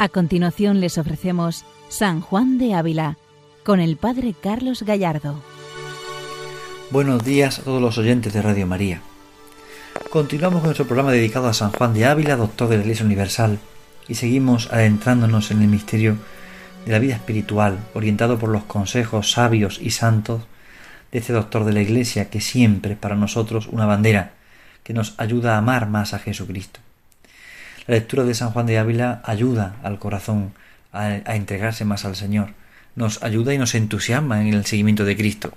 A continuación les ofrecemos San Juan de Ávila con el Padre Carlos Gallardo. Buenos días a todos los oyentes de Radio María. Continuamos con nuestro programa dedicado a San Juan de Ávila, doctor de la Iglesia Universal, y seguimos adentrándonos en el misterio de la vida espiritual, orientado por los consejos sabios y santos de este doctor de la Iglesia, que siempre para nosotros una bandera que nos ayuda a amar más a Jesucristo. La lectura de San Juan de Ávila ayuda al corazón a, entregarse más al Señor, nos ayuda y nos entusiasma en el seguimiento de Cristo.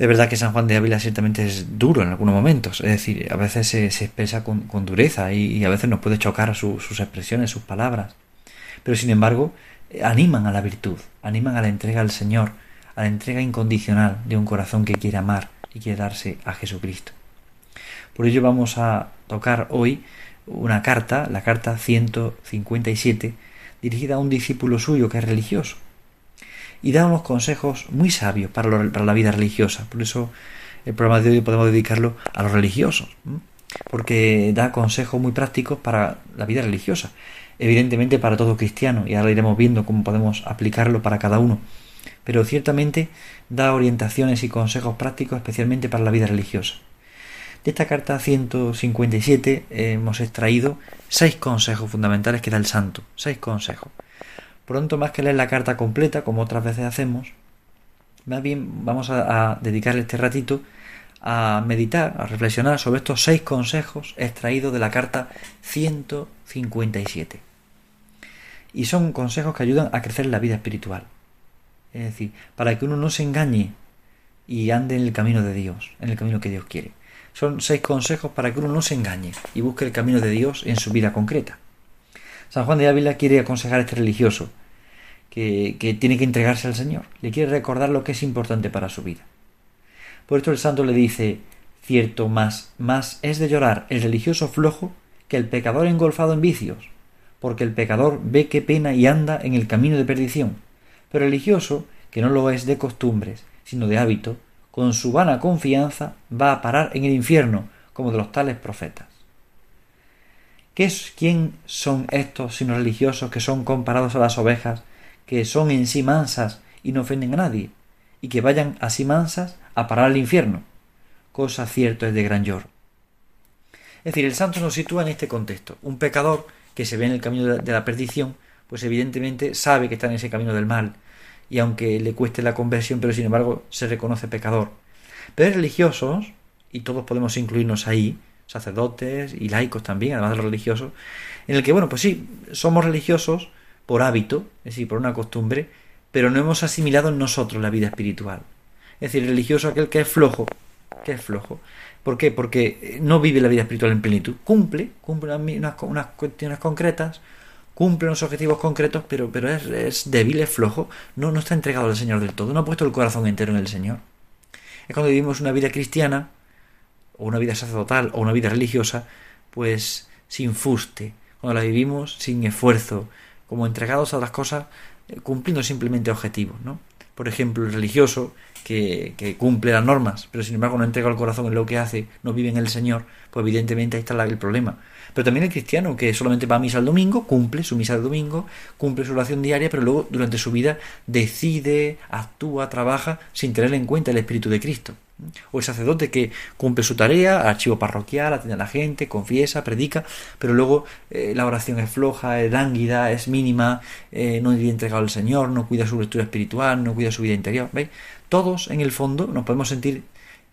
Es verdad que San Juan de Ávila ciertamente es duro en algunos momentos, es decir, a veces se, expresa con, dureza y, a veces nos puede chocar sus expresiones, sus palabras, pero sin embargo animan a la virtud, animan a la entrega al Señor, a la entrega incondicional de un corazón que quiere amar y quiere darse a Jesucristo. Por ello vamos a tocar hoy una carta, la carta 157, dirigida a un discípulo suyo que es religioso. Y da unos consejos muy sabios para, la vida religiosa. Por eso el programa de hoy podemos dedicarlo a los religiosos, porque da consejos muy prácticos para la vida religiosa. Evidentemente para todo cristiano, y ahora iremos viendo cómo podemos aplicarlo para cada uno. Pero ciertamente da orientaciones y consejos prácticos especialmente para la vida religiosa. Esta carta 157 hemos extraído seis consejos fundamentales que da el santo. Seis consejos. Pronto más que leer la carta completa, como otras veces hacemos, más bien vamos a, dedicarle este ratito a meditar, a reflexionar sobre estos seis consejos extraídos de la carta 157. Y son consejos que ayudan a crecer la vida espiritual. Es decir, para que uno no se engañe y ande en el camino de Dios, en el camino que Dios quiere. Son seis consejos para que uno no se engañe y busque el camino de Dios en su vida concreta. San Juan de Ávila quiere aconsejar a este religioso que, que tiene que entregarse al Señor. Le quiere recordar lo que es importante para su vida. Por esto el santo le dice, cierto más, más es de llorar el religioso flojo que el pecador engolfado en vicios, porque el pecador ve qué pena y anda en el camino de perdición, pero el religioso, que no lo es de costumbres, sino de hábito, con su vana confianza va a parar en el infierno, como de los tales profetas. ¿Qué es, ¿Quién son estos sino religiosos que son comparados a las ovejas, que son en sí mansas y no ofenden a nadie, y que vayan así mansas a parar al infierno? Cosa cierto es de gran lloro. Es decir, el santo nos sitúa en este contexto. Un pecador que se ve en el camino de la perdición, pues evidentemente sabe que está en ese camino del mal, y aunque le cueste la conversión, pero sin embargo se reconoce pecador. Pero religiosos, y todos podemos incluirnos ahí, sacerdotes y laicos también, además de los religiosos, en el que, bueno, pues sí, somos religiosos por hábito, es decir, por una costumbre, pero no hemos asimilado en nosotros la vida espiritual. Es decir, religioso aquel que es flojo, que es flojo. ¿Por qué? Porque no vive la vida espiritual en plenitud. Cumple, cumple unas, unas cuestiones concretas, cumple unos objetivos concretos, pero, pero es, débil, es flojo, no, no está entregado al Señor del todo, no ha puesto el corazón entero en el Señor. Es cuando vivimos una vida cristiana, o una vida sacerdotal, o una vida religiosa, pues sin fuste, cuando la vivimos sin esfuerzo, como entregados a las cosas, eh, cumpliendo simplemente objetivos, ¿no? Por ejemplo, el religioso que, que, cumple las normas, pero sin embargo no entrega el corazón en lo que hace, no vive en el Señor, pues evidentemente ahí está el problema. Pero también el cristiano que solamente va a misa el domingo, cumple su misa de domingo, cumple su oración diaria, pero luego durante su vida decide, actúa, trabaja sin tener en cuenta el Espíritu de Cristo. O el sacerdote que cumple su tarea, archivo parroquial, atiende a la gente, confiesa, predica, pero luego eh, la oración es floja, es lánguida, es mínima, eh, no es entregado al Señor, no cuida su lectura espiritual, no cuida su vida interior. ¿Veis? Todos, en el fondo, nos podemos sentir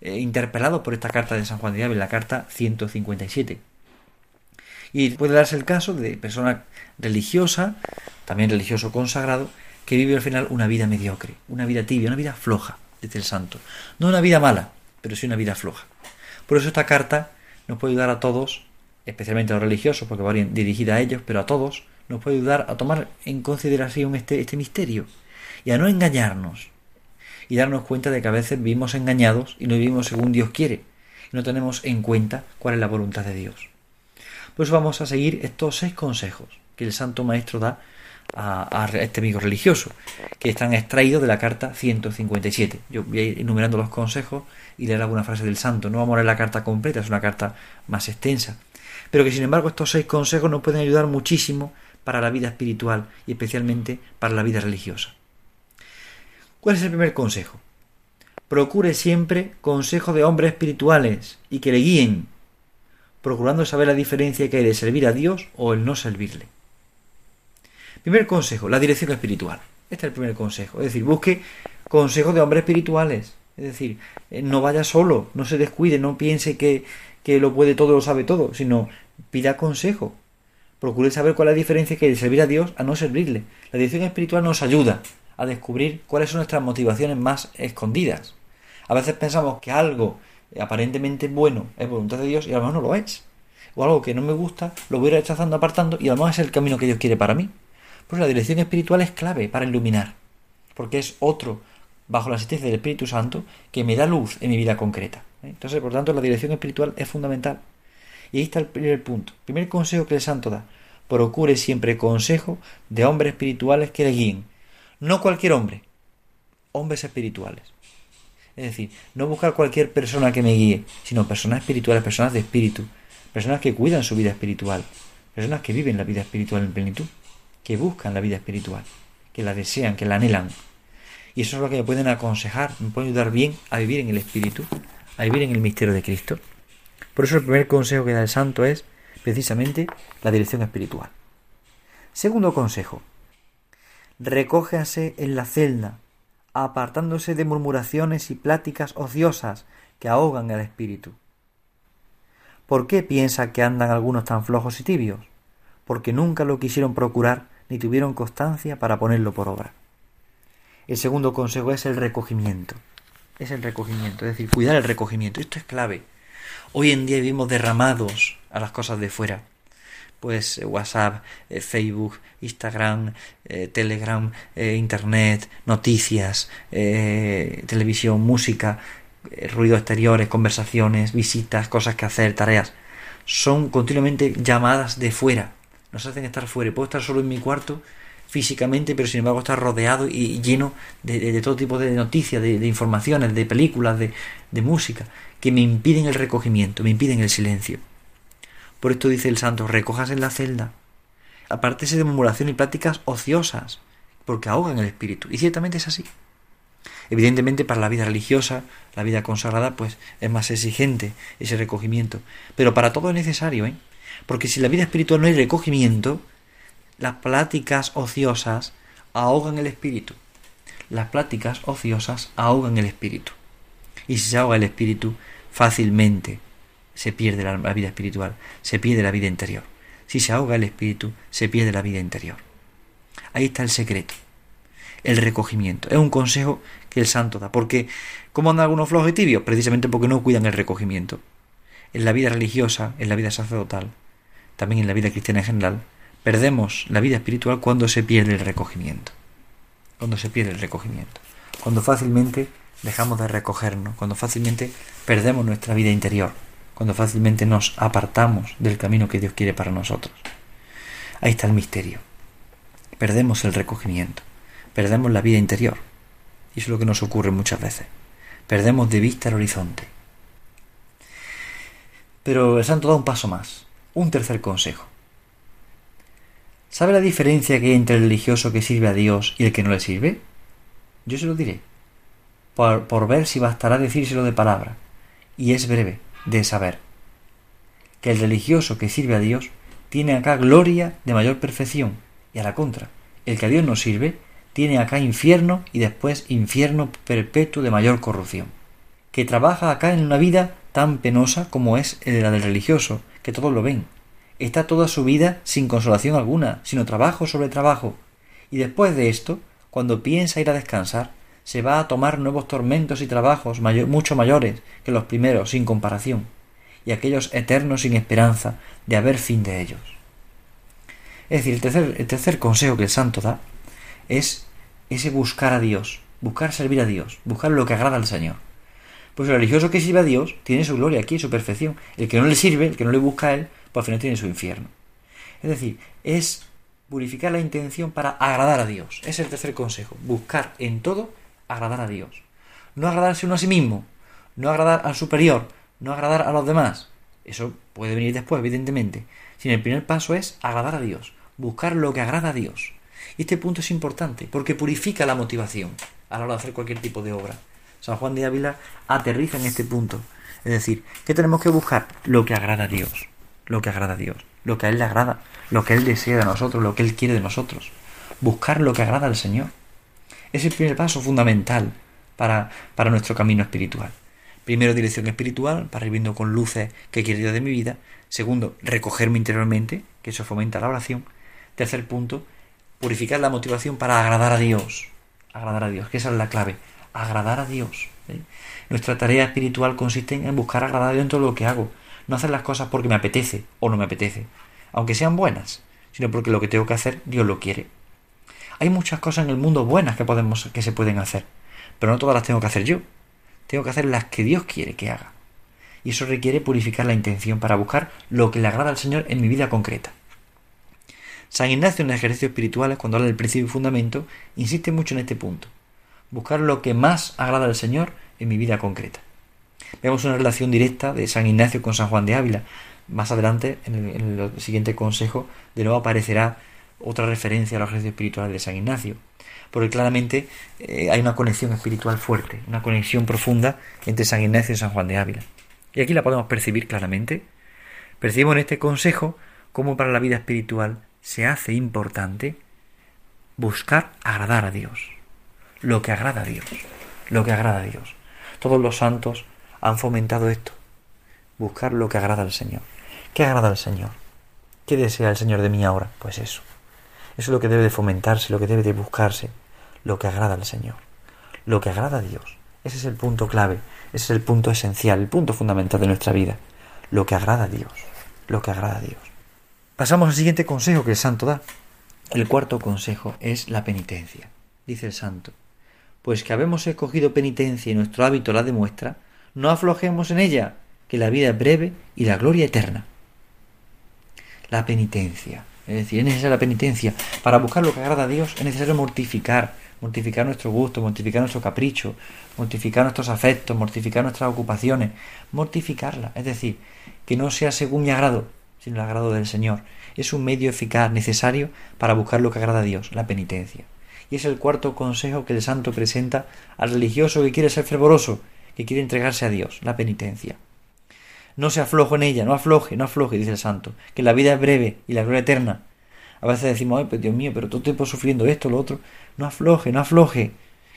eh, interpelados por esta carta de San Juan de Ávila, la carta 157. Y puede darse el caso de persona religiosa, también religioso consagrado, que vive al final una vida mediocre, una vida tibia, una vida floja, dice el santo. No una vida mala, pero sí una vida floja. Por eso esta carta nos puede ayudar a todos, especialmente a los religiosos, porque va dirigida a ellos, pero a todos, nos puede ayudar a tomar en consideración este, este misterio y a no engañarnos y darnos cuenta de que a veces vivimos engañados y no vivimos según Dios quiere y no tenemos en cuenta cuál es la voluntad de Dios. Pues vamos a seguir estos seis consejos que el Santo Maestro da a, este amigo religioso, que están extraídos de la carta 157. Yo voy a ir enumerando los consejos y leer alguna frase del santo. No vamos a leer la carta completa, es una carta más extensa. Pero que sin embargo estos seis consejos nos pueden ayudar muchísimo para la vida espiritual y especialmente para la vida religiosa. ¿Cuál es el primer consejo? Procure siempre consejo de hombres espirituales y que le guíen, procurando saber la diferencia que hay de servir a Dios o el no servirle. Primer consejo, la dirección espiritual. Este es el primer consejo. Es decir, busque consejo de hombres espirituales. Es decir, eh, no vaya solo, no se descuide, no piense que, que lo puede todo, lo sabe todo, sino pida consejo. Procure saber cuál es la diferencia que hay de servir a Dios a no servirle. La dirección espiritual nos ayuda a descubrir cuáles son nuestras motivaciones más escondidas. A veces pensamos que algo aparentemente bueno es voluntad de Dios y a lo mejor no lo es. O algo que no me gusta lo voy rechazando, apartando y a lo mejor es el camino que Dios quiere para mí. Pues la dirección espiritual es clave para iluminar, porque es otro, bajo la asistencia del Espíritu Santo, que me da luz en mi vida concreta. ¿eh? Entonces, por tanto, la dirección espiritual es fundamental. Y ahí está el primer punto. Primer consejo que el santo da. Procure siempre consejo de hombres espirituales que le guíen. No cualquier hombre, hombres espirituales. Es decir, no buscar cualquier persona que me guíe, sino personas espirituales, personas de espíritu, personas que cuidan su vida espiritual, personas que viven la vida espiritual en plenitud que buscan la vida espiritual, que la desean, que la anhelan. Y eso es lo que me pueden aconsejar, me pueden ayudar bien a vivir en el Espíritu, a vivir en el misterio de Cristo. Por eso el primer consejo que da el santo es precisamente la dirección espiritual. Segundo consejo, recójase en la celda, apartándose de murmuraciones y pláticas ociosas que ahogan el espíritu. ¿Por qué piensa que andan algunos tan flojos y tibios? Porque nunca lo quisieron procurar ni tuvieron constancia para ponerlo por obra. El segundo consejo es el recogimiento. Es el recogimiento, es decir, cuidar el recogimiento. Esto es clave. Hoy en día vivimos derramados a las cosas de fuera. Pues eh, WhatsApp, eh, Facebook, Instagram, eh, Telegram, Internet, noticias, televisión, música, ruidos exteriores, conversaciones, visitas, cosas que hacer, tareas. Son continuamente llamadas de fuera nos hacen estar fuera. Puedo estar solo en mi cuarto físicamente, pero sin embargo estar rodeado y lleno de, todo tipo de noticias, de, informaciones, de películas, de, de, música, que me impiden el recogimiento, me impiden el silencio. Por esto dice el santo, recojas en la celda, apártese de murmuración y prácticas ociosas, porque ahogan el espíritu. Y ciertamente es así. Evidentemente para la vida religiosa, la vida consagrada, pues es más exigente ese recogimiento. Pero para todo es necesario, ¿eh? Porque si la vida espiritual no hay recogimiento, las pláticas ociosas ahogan el espíritu. Las pláticas ociosas ahogan el espíritu. Y si se ahoga el espíritu, fácilmente se pierde la, vida espiritual, se pierde la vida interior. Si se ahoga el espíritu, se pierde la vida interior. Ahí está el secreto, el recogimiento. Es un consejo que el santo da. Porque, ¿cómo andan algunos flojos y tibios? Precisamente porque no cuidan el recogimiento. En la vida religiosa, en la vida sacerdotal, también en la vida cristiana en general, perdemos la vida espiritual cuando se pierde el recogimiento. Cuando se pierde el recogimiento. Cuando fácilmente dejamos de recogernos, cuando fácilmente perdemos nuestra vida interior, cuando fácilmente nos apartamos del camino que Dios quiere para nosotros. Ahí está el misterio. Perdemos el recogimiento, perdemos la vida interior. Y eso es lo que nos ocurre muchas veces. Perdemos de vista el horizonte. Pero el santo da un paso más un tercer consejo. ¿Sabe la diferencia que hay entre el religioso que sirve a Dios y el que no le sirve? Yo se lo diré, por, por ver si bastará decírselo de palabra, y es breve, de saber, que el religioso que sirve a Dios tiene acá gloria de mayor perfección, y a la contra, el que a Dios no sirve tiene acá infierno y después infierno perpetuo de mayor corrupción, que trabaja acá en una vida tan penosa como es la del religioso, que todos lo ven. Está toda su vida sin consolación alguna, sino trabajo sobre trabajo. Y después de esto, cuando piensa ir a descansar, se va a tomar nuevos tormentos y trabajos mucho mayores que los primeros sin comparación, y aquellos eternos sin esperanza de haber fin de ellos. Es decir, el tercer, el tercer consejo que el santo da es ese buscar a Dios, buscar servir a Dios, buscar lo que agrada al Señor. Pues el religioso que sirve a Dios tiene su gloria aquí, su perfección. El que no le sirve, el que no le busca a Él, pues al final tiene su infierno. Es decir, es purificar la intención para agradar a Dios. Es el tercer consejo. Buscar en todo agradar a Dios. No agradarse uno a sí mismo, no agradar al superior, no agradar a los demás. Eso puede venir después, evidentemente. Sino el primer paso es agradar a Dios. buscar lo que agrada a Dios. Y este punto es importante porque purifica la motivación a la hora de hacer cualquier tipo de obra. San Juan de Ávila aterriza en este punto. Es decir, ¿qué tenemos que buscar? Lo que agrada a Dios. Lo que agrada a Dios. Lo que a Él le agrada. Lo que Él desea de nosotros. Lo que Él quiere de nosotros. Buscar lo que agrada al Señor. Es el primer paso fundamental para, para nuestro camino espiritual. Primero, dirección espiritual, para ir viendo con luces qué quiere Dios de mi vida. Segundo, recogerme interiormente, que eso fomenta la oración. Tercer punto, purificar la motivación para agradar a Dios. Agradar a Dios, que esa es la clave. Agradar a Dios. ¿eh? Nuestra tarea espiritual consiste en buscar agradar a Dios en todo lo que hago. No hacer las cosas porque me apetece o no me apetece, aunque sean buenas, sino porque lo que tengo que hacer Dios lo quiere. Hay muchas cosas en el mundo buenas que podemos que se pueden hacer, pero no todas las tengo que hacer yo. Tengo que hacer las que Dios quiere que haga. Y eso requiere purificar la intención para buscar lo que le agrada al Señor en mi vida concreta. San Ignacio en ejercicios espirituales, cuando habla del principio y fundamento, insiste mucho en este punto. Buscar lo que más agrada al Señor en mi vida concreta. Vemos una relación directa de San Ignacio con San Juan de Ávila. Más adelante, en el, siguiente consejo, de nuevo aparecerá otra referencia a los ejercicios espirituales de San Ignacio porque claramente eh, hay una conexión espiritual fuerte, una conexión profunda entre San Ignacio y San Juan de Ávila. Y aquí la podemos percibir claramente. Percibimos en este consejo cómo para la vida espiritual se hace importante buscar agradar a Dios, lo que agrada a Dios, lo que agrada a Dios. Todos los santos han fomentado esto, buscar lo que agrada al Señor. ¿Qué agrada al Señor? ¿Qué desea el Señor de mí ahora? Pues eso. Eso es lo que debe de fomentarse, lo que debe de buscarse lo que agrada al Señor, lo que agrada a Dios. Ese es el punto clave, ese es el punto esencial, el punto fundamental de nuestra vida, lo que agrada a Dios, lo que agrada a Dios. Pasamos al siguiente consejo que el santo da. El cuarto consejo es la penitencia. Dice el santo, pues que habemos escogido penitencia y nuestro hábito la demuestra, no aflojemos en ella, que la vida es breve y la gloria eterna. La penitencia. Es decir, es necesaria la penitencia. Para buscar lo que agrada a Dios es necesario mortificar, mortificar nuestro gusto, mortificar nuestro capricho, mortificar nuestros afectos, mortificar nuestras ocupaciones, mortificarla, es decir, que no sea según mi agrado, sino el agrado del Señor. Es un medio eficaz, necesario para buscar lo que agrada a Dios, la penitencia. Y es el cuarto consejo que el santo presenta al religioso que quiere ser fervoroso, que quiere entregarse a Dios, la penitencia. No se aflojo en ella, no afloje, no afloje, dice el santo, que la vida es breve y la gloria eterna. A veces decimos, ay, pues Dios mío, pero todo tiempo sufriendo esto, lo otro. No afloje, no afloje,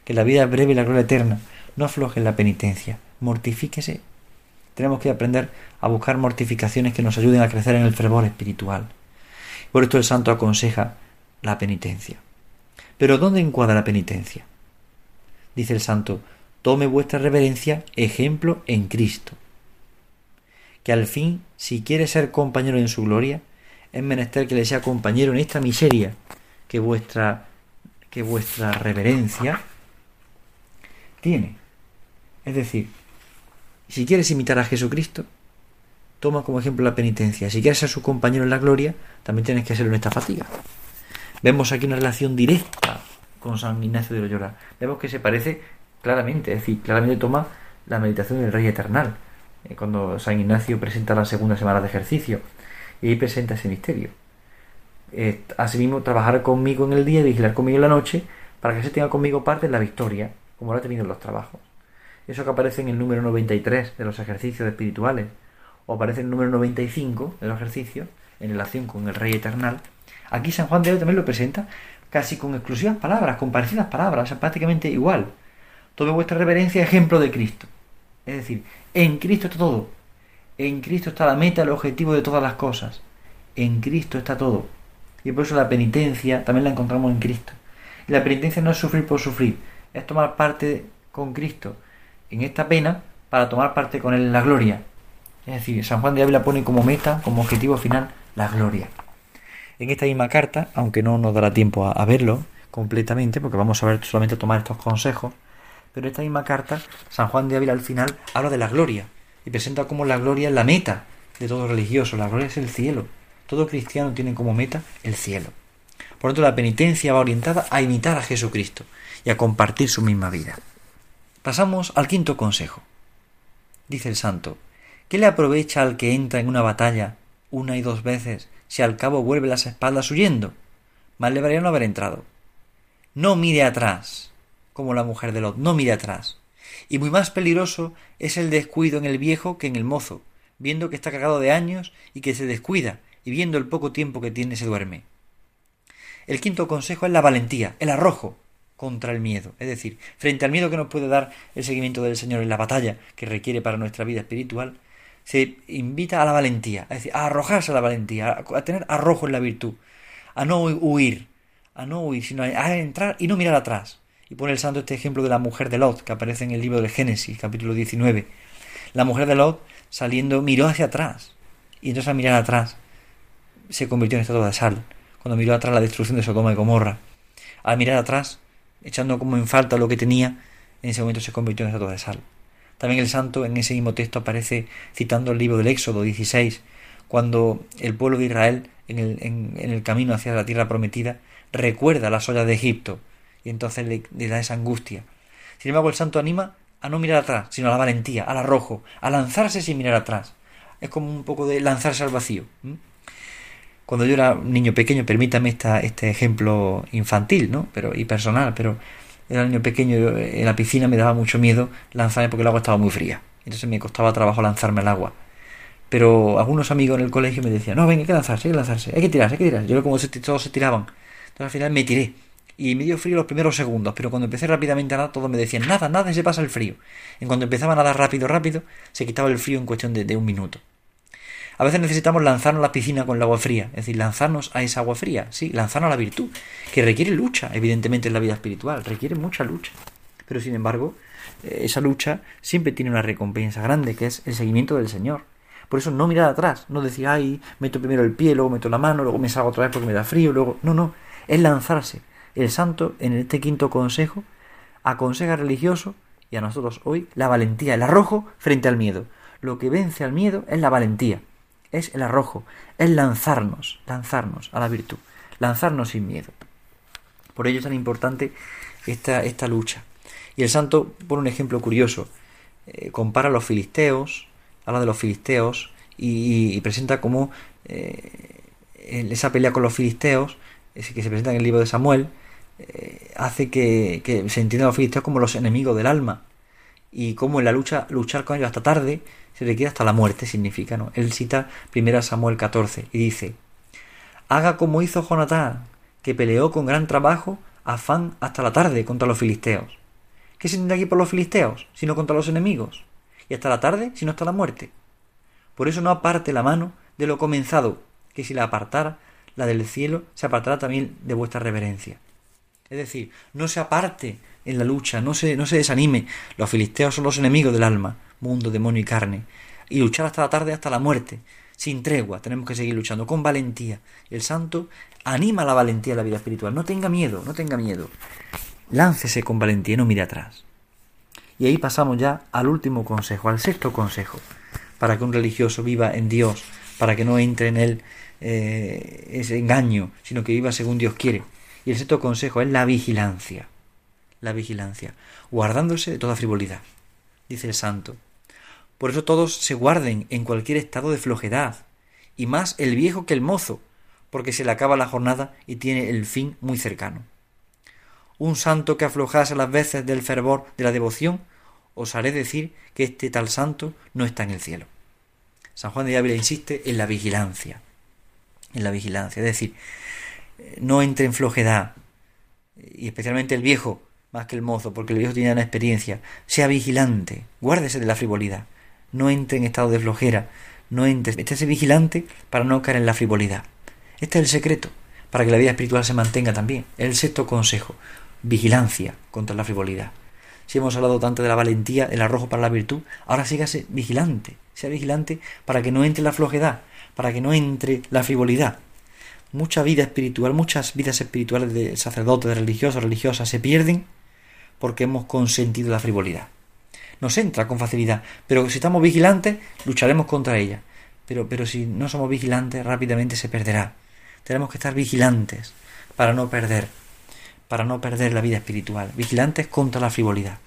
que la vida es breve y la gloria eterna. No afloje en la penitencia, mortifíquese. Tenemos que aprender a buscar mortificaciones que nos ayuden a crecer en el fervor espiritual. Por esto el santo aconseja la penitencia. Pero ¿dónde encuadra la penitencia? Dice el santo, tome vuestra reverencia ejemplo en Cristo. Que al fin, si quiere ser compañero en su gloria, es menester que le sea compañero en esta miseria que vuestra que vuestra reverencia tiene. Es decir, si quieres imitar a Jesucristo, toma como ejemplo la penitencia. Si quieres ser su compañero en la gloria, también tienes que hacerlo en esta fatiga. Vemos aquí una relación directa con San Ignacio de Loyola. Vemos que se parece claramente, es decir, claramente toma la meditación del Rey Eternal, cuando San Ignacio presenta la segunda semana de ejercicio y presenta ese misterio. Eh, asimismo, trabajar conmigo en el día y vigilar conmigo en la noche para que se tenga conmigo parte en la victoria, como lo ha tenido en los trabajos. Eso que aparece en el número 93 de los ejercicios espirituales, o aparece en el número 95 de los ejercicios, en relación con el Rey Eternal, aquí San Juan de Dios también lo presenta casi con exclusivas palabras, con parecidas palabras, prácticamente igual. Todo vuestra reverencia ejemplo de Cristo. Es decir, en Cristo está todo. En Cristo está la meta, el objetivo de todas las cosas. En Cristo está todo. Y por eso la penitencia también la encontramos en Cristo. Y la penitencia no es sufrir por sufrir, es tomar parte con Cristo en esta pena para tomar parte con Él en la gloria. Es decir, San Juan de Ávila pone como meta, como objetivo final, la gloria. En esta misma carta, aunque no nos dará tiempo a, verlo completamente, porque vamos a ver solamente tomar estos consejos, pero en esta misma carta, San Juan de Ávila al final habla de la gloria y presenta como la gloria es la meta de todo religioso, la gloria es el cielo. Todo cristiano tiene como meta el cielo. Por lo tanto, la penitencia va orientada a imitar a Jesucristo y a compartir su misma vida. Pasamos al quinto consejo. Dice el santo, ¿qué le aprovecha al que entra en una batalla una y dos veces si al cabo vuelve las espaldas huyendo. Más le no haber entrado. No mire atrás, como la mujer de Lot, no mire atrás. Y muy más peligroso es el descuido en el viejo que en el mozo, viendo que está cagado de años y que se descuida, y viendo el poco tiempo que tiene se duerme. El quinto consejo es la valentía, el arrojo contra el miedo. Es decir, frente al miedo que nos puede dar el seguimiento del Señor en la batalla que requiere para nuestra vida espiritual, se invita a la valentía, es decir, a arrojarse a la valentía, a tener arrojo en la virtud, a no huir, a no huir, sino a entrar y no mirar atrás. Y pone el santo este ejemplo de la mujer de Lot, que aparece en el libro de Génesis, capítulo 19. La mujer de Lot, saliendo, miró hacia atrás. Y entonces al mirar atrás, se convirtió en estatua de sal. Cuando miró atrás la destrucción de Sodoma y Gomorra. Al mirar atrás, echando como en falta lo que tenía, en ese momento se convirtió en estatua de sal. También el santo en ese mismo texto aparece citando el libro del Éxodo 16, cuando el pueblo de Israel en el, en, el camino hacia la tierra prometida recuerda las ollas de Egipto y entonces le, da esa angustia. Sin embargo, el santo anima a no mirar atrás, sino a la valentía, al arrojo, a lanzarse sin mirar atrás. Es como un poco de lanzarse al vacío. Cuando yo era niño pequeño, permítame esta, este ejemplo infantil, ¿no? Pero, y personal, pero era niño pequeño, en la piscina me daba mucho miedo lanzarme porque el agua estaba muy fría. Entonces me costaba trabajo lanzarme al agua. Pero algunos amigos en el colegio me decían, no, venga, hay que lanzarse, hay que lanzarse, hay que tirarse, hay que tirar. Yo como todos se tiraban. Entonces al final me tiré. Y me dio frío los primeros segundos, pero cuando empecé rápidamente a nadar, todos me decían, nada, nada, se pasa el frío. En cuando empezaba a nadar rápido, rápido, se quitaba el frío en cuestión de, un minuto. A veces necesitamos lanzarnos a la piscina con el agua fría, es decir, lanzarnos a esa agua fría, sí, lanzarnos a la virtud, que requiere lucha, evidentemente en la vida espiritual, requiere mucha lucha. Pero sin embargo, eh, esa lucha siempre tiene una recompensa grande, que es el seguimiento del Señor. Por eso no mirar atrás, no decir, ay, meto primero el pie, luego meto la mano, luego me salgo otra vez porque me da frío, luego... No, no, es lanzarse. El santo, en este quinto consejo, aconseja religioso y a nosotros hoy la valentía, el arrojo frente al miedo. Lo que vence al miedo es la valentía, es el arrojo, es lanzarnos, lanzarnos a la virtud, lanzarnos sin miedo. Por ello es tan importante esta, esta lucha. Y el santo pone un ejemplo curioso. Eh, compara a los filisteos habla de los filisteos y, presenta como eh, esa pelea con los filisteos, que se presenta en el libro de Samuel, eh, hace que, se entienda a los filisteos como los enemigos del alma y como en la lucha luchar con ellos hasta tarde se requiere hasta la muerte significa no él cita primero Samuel 14 y dice haga como hizo Jonatán que peleó con gran trabajo afán hasta la tarde contra los filisteos ¿qué se entiende aquí por los filisteos sino contra los enemigos y hasta la tarde, si no hasta la muerte. Por eso no aparte la mano de lo comenzado, que si la apartara, la del cielo se apartará también de vuestra reverencia. Es decir, no se aparte en la lucha, no se, no se desanime. Los filisteos son los enemigos del alma, mundo, demonio y carne. Y luchar hasta la tarde, hasta la muerte. Sin tregua, tenemos que seguir luchando con valentía. El santo anima la valentía de la vida espiritual. No tenga miedo, no tenga miedo. Láncese con valentía, no mire atrás. Y ahí pasamos ya al último consejo, al sexto consejo, para que un religioso viva en Dios, para que no entre en él eh, ese engaño, sino que viva según Dios quiere. Y el sexto consejo es la vigilancia, la vigilancia, guardándose de toda frivolidad, dice el santo. Por eso todos se guarden en cualquier estado de flojedad, y más el viejo que el mozo, porque se le acaba la jornada y tiene el fin muy cercano un santo que aflojase las veces del fervor de la devoción, os haré decir que este tal santo no está en el cielo. San Juan de Ávila insiste en la vigilancia, en la vigilancia, es decir, no entre en flojedad, y especialmente el viejo, más que el mozo, porque el viejo tiene una experiencia, sea vigilante, guárdese de la frivolidad, no entre en estado de flojera, no entre, esté vigilante para no caer en la frivolidad. Este es el secreto, para que la vida espiritual se mantenga también. El sexto consejo vigilancia contra la frivolidad. Si hemos hablado tanto de la valentía, el arrojo para la virtud, ahora sígase vigilante, sea vigilante para que no entre la flojedad, para que no entre la frivolidad. Mucha vida espiritual, muchas vidas espirituales de sacerdotes, de religiosos, religiosas se pierden porque hemos consentido la frivolidad. Nos entra con facilidad, pero si estamos vigilantes, lucharemos contra ella. Pero, pero si no somos vigilantes, rápidamente se perderá. Tenemos que estar vigilantes para no perder para no perder la vida espiritual, vigilantes contra la frivolidad.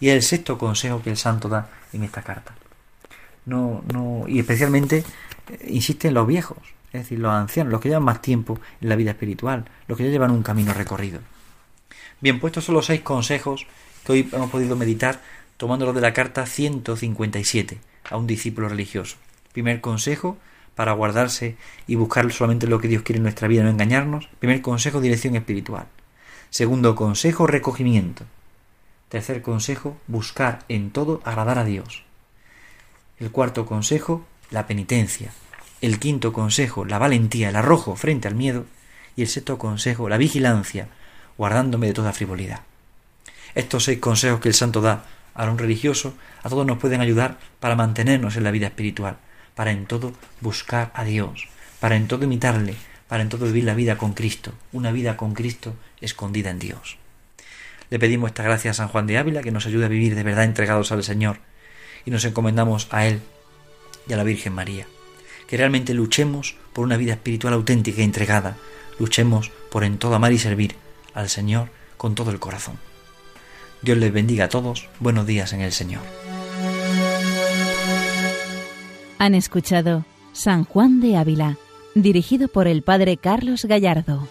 Y es el sexto consejo que el santo da en esta carta. No, no, y especialmente eh, insiste en los viejos, es decir, los ancianos, los que llevan más tiempo en la vida espiritual, los que ya llevan un camino recorrido. Bien, pues estos son los seis consejos que hoy hemos podido meditar tomándolos de la carta 157 a un discípulo religioso. Primer consejo, para guardarse y buscar solamente lo que Dios quiere en nuestra vida, no engañarnos. Primer consejo, dirección espiritual. Segundo consejo, recogimiento. Tercer consejo, buscar en todo agradar a Dios. El cuarto consejo, la penitencia. El quinto consejo, la valentía, el arrojo frente al miedo. Y el sexto consejo, la vigilancia, guardándome de toda frivolidad. Estos seis consejos que el santo da a un religioso, a todos nos pueden ayudar para mantenernos en la vida espiritual, para en todo buscar a Dios, para en todo imitarle, para en todo vivir la vida con Cristo, una vida con Cristo escondida en Dios. Le pedimos esta gracia a San Juan de Ávila que nos ayude a vivir de verdad entregados al Señor y nos encomendamos a Él y a la Virgen María. Que realmente luchemos por una vida espiritual auténtica e entregada, luchemos por en todo amar y servir al Señor con todo el corazón. Dios les bendiga a todos. Buenos días en el Señor. Han escuchado San Juan de Ávila, dirigido por el Padre Carlos Gallardo.